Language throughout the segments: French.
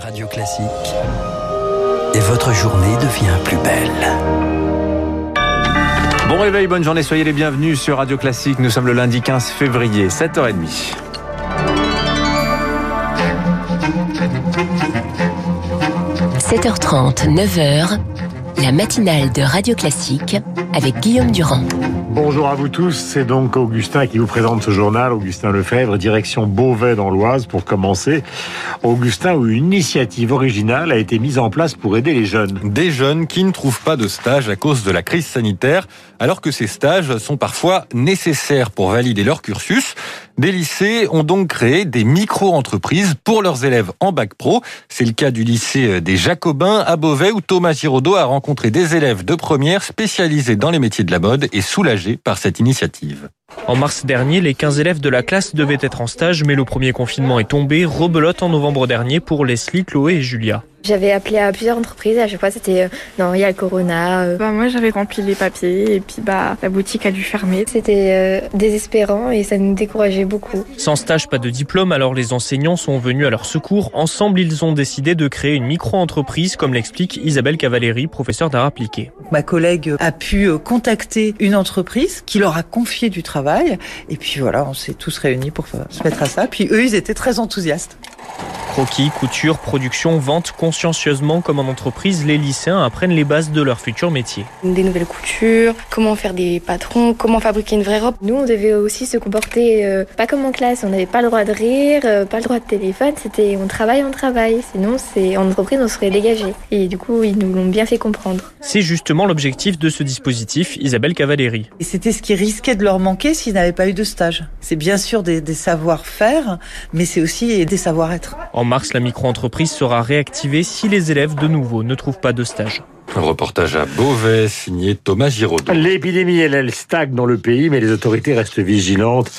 Radio Classique. Et votre journée devient plus belle. Bon réveil, bonne journée, soyez les bienvenus sur Radio Classique. Nous sommes le lundi 15 février, 7h30. 7h30, 9h, la matinale de Radio Classique avec Guillaume Durand. Bonjour à vous tous, c'est donc Augustin qui vous présente ce journal, Augustin Lefebvre, direction Beauvais dans l'Oise pour commencer. Augustin, où une initiative originale a été mise en place pour aider les jeunes. Des jeunes qui ne trouvent pas de stage à cause de la crise sanitaire, alors que ces stages sont parfois nécessaires pour valider leur cursus. Des lycées ont donc créé des micro-entreprises pour leurs élèves en bac pro. C'est le cas du lycée des Jacobins à Beauvais où Thomas Giraudot a rencontré des élèves de première spécialisés dans les métiers de la mode et soulagés par cette initiative. En mars dernier, les 15 élèves de la classe devaient être en stage, mais le premier confinement est tombé. Rebelote en novembre dernier pour Leslie, Chloé et Julia. J'avais appelé à plusieurs entreprises, à chaque fois c'était euh, non, il y a le corona. euh. Bah, moi j'avais rempli les papiers et puis bah la boutique a dû fermer. C'était euh, désespérant et ça nous décourageait beaucoup. Sans stage, pas de diplôme, alors les enseignants sont venus à leur secours. Ensemble, ils ont décidé de créer une micro-entreprise, comme l'explique Isabelle Cavaleri, professeure d'art appliqué. Ma collègue a pu contacter une entreprise qui leur a confié du travail. Et puis voilà, on s'est tous réunis pour se mettre à ça. Puis eux, ils étaient très enthousiastes. Croquis, couture, production, vente, consciencieusement comme en entreprise, les lycéens apprennent les bases de leur futur métier. Des nouvelles coutures, comment faire des patrons, comment fabriquer une vraie robe. Nous, on devait aussi se comporter euh, pas comme en classe. On n'avait pas le droit de rire, euh, pas le droit de téléphone. C'était on travaille, on travaille. Sinon, c'est en entreprise, on serait dégagé. Et du coup, ils nous l'ont bien fait comprendre. C'est justement l'objectif de ce dispositif, Isabelle Cavaleri. Et c'était ce qui risquait de leur manquer s'ils n'avaient pas eu de stage. C'est bien sûr des, des savoir-faire, mais c'est aussi des savoir-être. En mars, la micro-entreprise sera réactivée si les élèves de nouveau ne trouvent pas de stage. Un reportage à Beauvais signé Thomas Giraudot. L'épidémie, elle, elle stagne dans le pays, mais les autorités restent vigilantes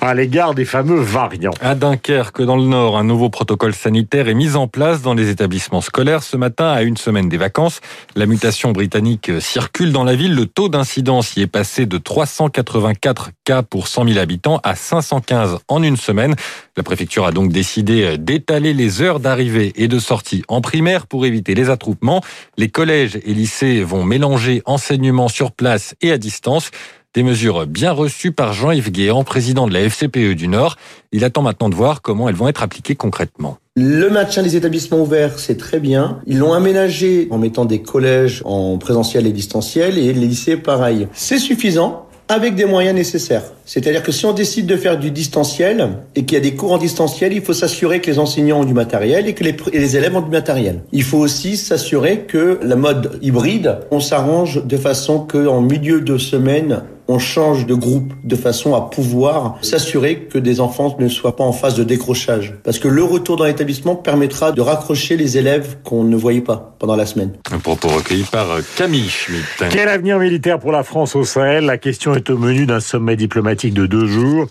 à l'égard des fameux variants. À Dunkerque, dans le Nord, un nouveau protocole sanitaire est mis en place dans les établissements scolaires ce matin à une semaine des vacances. La mutation britannique circule dans la ville. Le taux d'incidence y est passé de 384 cas pour 100 000 habitants à 515 en une semaine. La préfecture a donc décidé d'étaler les heures d'arrivée et de sortie en primaire pour éviter les attroupements. Les collèges et lycées vont mélanger enseignement sur place et à distance. Des mesures bien reçues par Jean-Yves Guéant, président de la FCPE du Nord. Il attend maintenant de voir comment elles vont être appliquées concrètement. Le maintien des établissements ouverts, c'est très bien. Ils l'ont aménagé en mettant des collèges en présentiel et distanciel et les lycées pareil. C'est suffisant avec des moyens nécessaires. C'est-à-dire que si on décide de faire du distanciel et qu'il y a des cours en distanciel, il faut s'assurer que les enseignants ont du matériel et que les, élèves ont du matériel. Il faut aussi s'assurer que la mode hybride, on s'arrange de façon qu'en milieu de semaine, on change de groupe de façon à pouvoir s'assurer que des enfants ne soient pas en phase de décrochage. Parce que le retour dans l'établissement permettra de raccrocher les élèves qu'on ne voyait pas pendant la semaine. Un propos recueilli par Camille Schmitt. Quel avenir militaire pour la France au Sahel? La question est au menu d'un sommet diplomatique de deux jours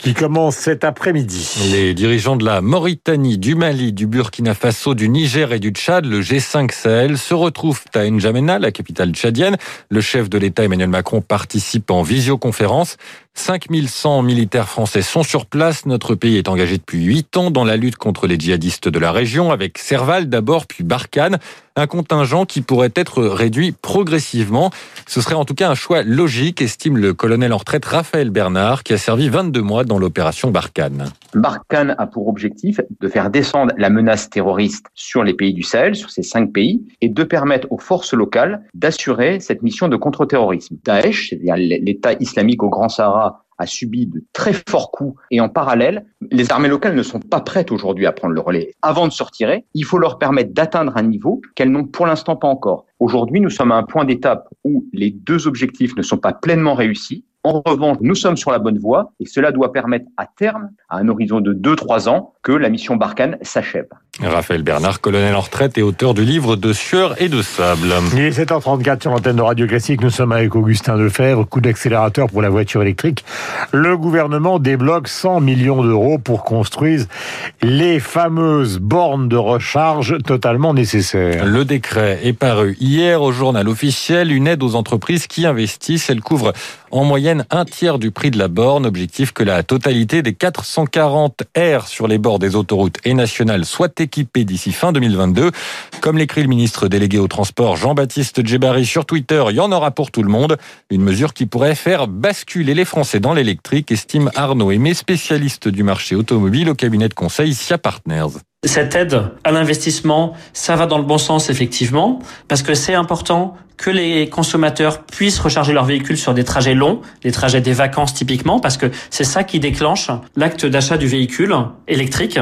qui commence cet après-midi. Les dirigeants de la Mauritanie, du Mali, du Burkina Faso, du Niger et du Tchad, le G5 Sahel, se retrouvent à N'Djamena, la capitale tchadienne. Le chef de l'État Emmanuel Macron participe en visioconférence. 5100 militaires français sont sur place. Notre pays est engagé depuis 8 ans dans la lutte contre les djihadistes de la région, avec Serval d'abord, puis Barkhane. Un contingent qui pourrait être réduit progressivement. Ce serait en tout cas un choix logique, estime le colonel en retraite Raphaël Bernard, qui a servi 22 mois dans l'opération Barkhane. Barkhane a pour objectif de faire descendre la menace terroriste sur les pays du Sahel, sur ces cinq pays, et de permettre aux forces locales d'assurer cette mission de contre-terrorisme. Daesh, c'est-à-dire l'État islamique au Grand Sahara, a subi de très forts coups et en parallèle, les armées locales ne sont pas prêtes aujourd'hui à prendre le relais. Avant de se retirer, il faut leur permettre d'atteindre un niveau qu'elles n'ont pour l'instant pas encore. Aujourd'hui, nous sommes à un point d'étape où les deux objectifs ne sont pas pleinement réussis. En revanche, nous sommes sur la bonne voie et cela doit permettre à terme, à un horizon de 2-3 ans, que la mission Barkhane s'achève. Raphaël Bernard, colonel en retraite et auteur du livre De sueur et de sable. Il est 7h34 sur l'antenne de Radio Classique. Nous sommes avec Augustin Lefebvre. Coup d'accélérateur pour la voiture électrique. Le gouvernement débloque 100 millions d'euros pour construire les fameuses bornes de recharge totalement nécessaires. Le décret est paru hier au journal officiel. Une aide aux entreprises qui investissent. Elle couvre en moyenne un tiers du prix de la borne. Objectif que la totalité des 440 R sur les bords des autoroutes et nationales soit équipés d'ici fin 2022. Comme l'écrit le ministre délégué au transport Jean-Baptiste Djebari sur Twitter, il y en aura pour tout le monde. Une mesure qui pourrait faire basculer les Français dans l'électrique, estime Arnaud Aimé, spécialiste du marché automobile au cabinet de conseil SIA Partners. Cette aide à l'investissement, ça va dans le bon sens effectivement, parce que c'est important que les consommateurs puissent recharger leur véhicule sur des trajets longs, des trajets des vacances typiquement, parce que c'est ça qui déclenche l'acte d'achat du véhicule électrique.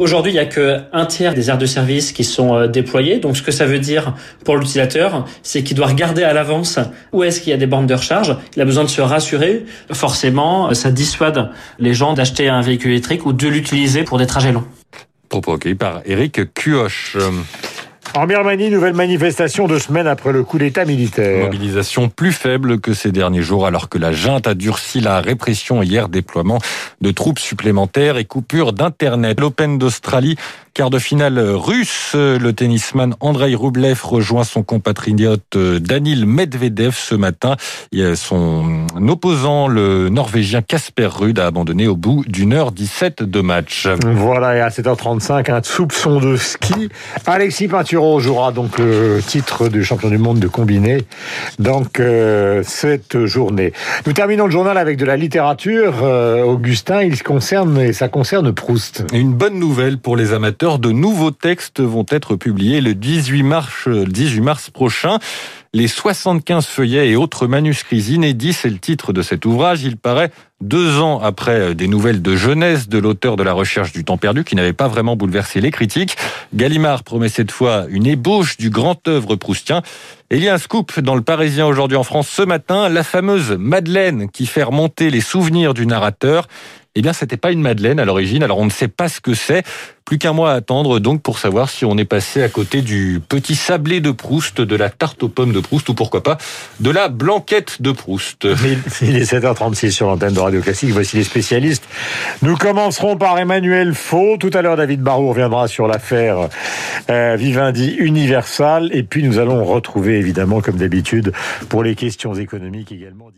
Aujourd'hui, il n'y a que un tiers des aires de service qui sont euh, déployées. Donc, ce que ça veut dire pour l'utilisateur, c'est qu'il doit regarder à l'avance où est-ce qu'il y a des bandes de recharge. Il a besoin de se rassurer. Forcément, ça dissuade les gens d'acheter un véhicule électrique ou de l'utiliser pour des trajets longs. Propos par Eric Cuoche. En Birmanie, nouvelle manifestation deux semaines après le coup d'État militaire. Mobilisation plus faible que ces derniers jours alors que la junte a durci la répression hier, déploiement de troupes supplémentaires et coupure d'Internet. L'Open d'Australie, quart de finale russe, le tennisman Andrei Rublev rejoint son compatriote Danil Medvedev ce matin. Son opposant, le Norvégien Casper Ruud, a abandonné au bout d'une heure 17 de match. Voilà, et à 7h35, un soupçon de ski. Alexis Pinturo jouera donc le titre de champion du monde de combiné donc euh, cette journée. Nous terminons le journal avec de la littérature. Euh, Augustin, il concerne ça concerne Proust. Une bonne nouvelle pour les amateurs, de nouveaux textes vont être publiés le 18 mars, le 18 mars prochain. Les 75 feuillets et autres manuscrits inédits, c'est le titre de cet ouvrage. Il paraît deux ans après des nouvelles de jeunesse de l'auteur de La Recherche du temps perdu, qui n'avait pas vraiment bouleversé les critiques. Gallimard promet cette fois une ébauche du grand œuvre proustien. Et il y a un scoop dans le Parisien aujourd'hui en France ce matin, la fameuse Madeleine qui fait remonter les souvenirs du narrateur. Eh bien, c'était pas une madeleine à l'origine, alors on ne sait pas ce que c'est. Plus qu'un mois à attendre donc pour savoir si on est passé à côté du petit sablé de Proust, de la tarte aux pommes de Proust ou pourquoi pas de la blanquette de Proust. Il est 7h36 sur l'antenne de Radio Classique. Voici les spécialistes. Nous commencerons par Emmanuel Faux. Tout à l'heure, David Barrault reviendra sur l'affaire euh, Vivendi Universal. Et puis, nous allons retrouver, évidemment, comme d'habitude, pour les questions économiques également.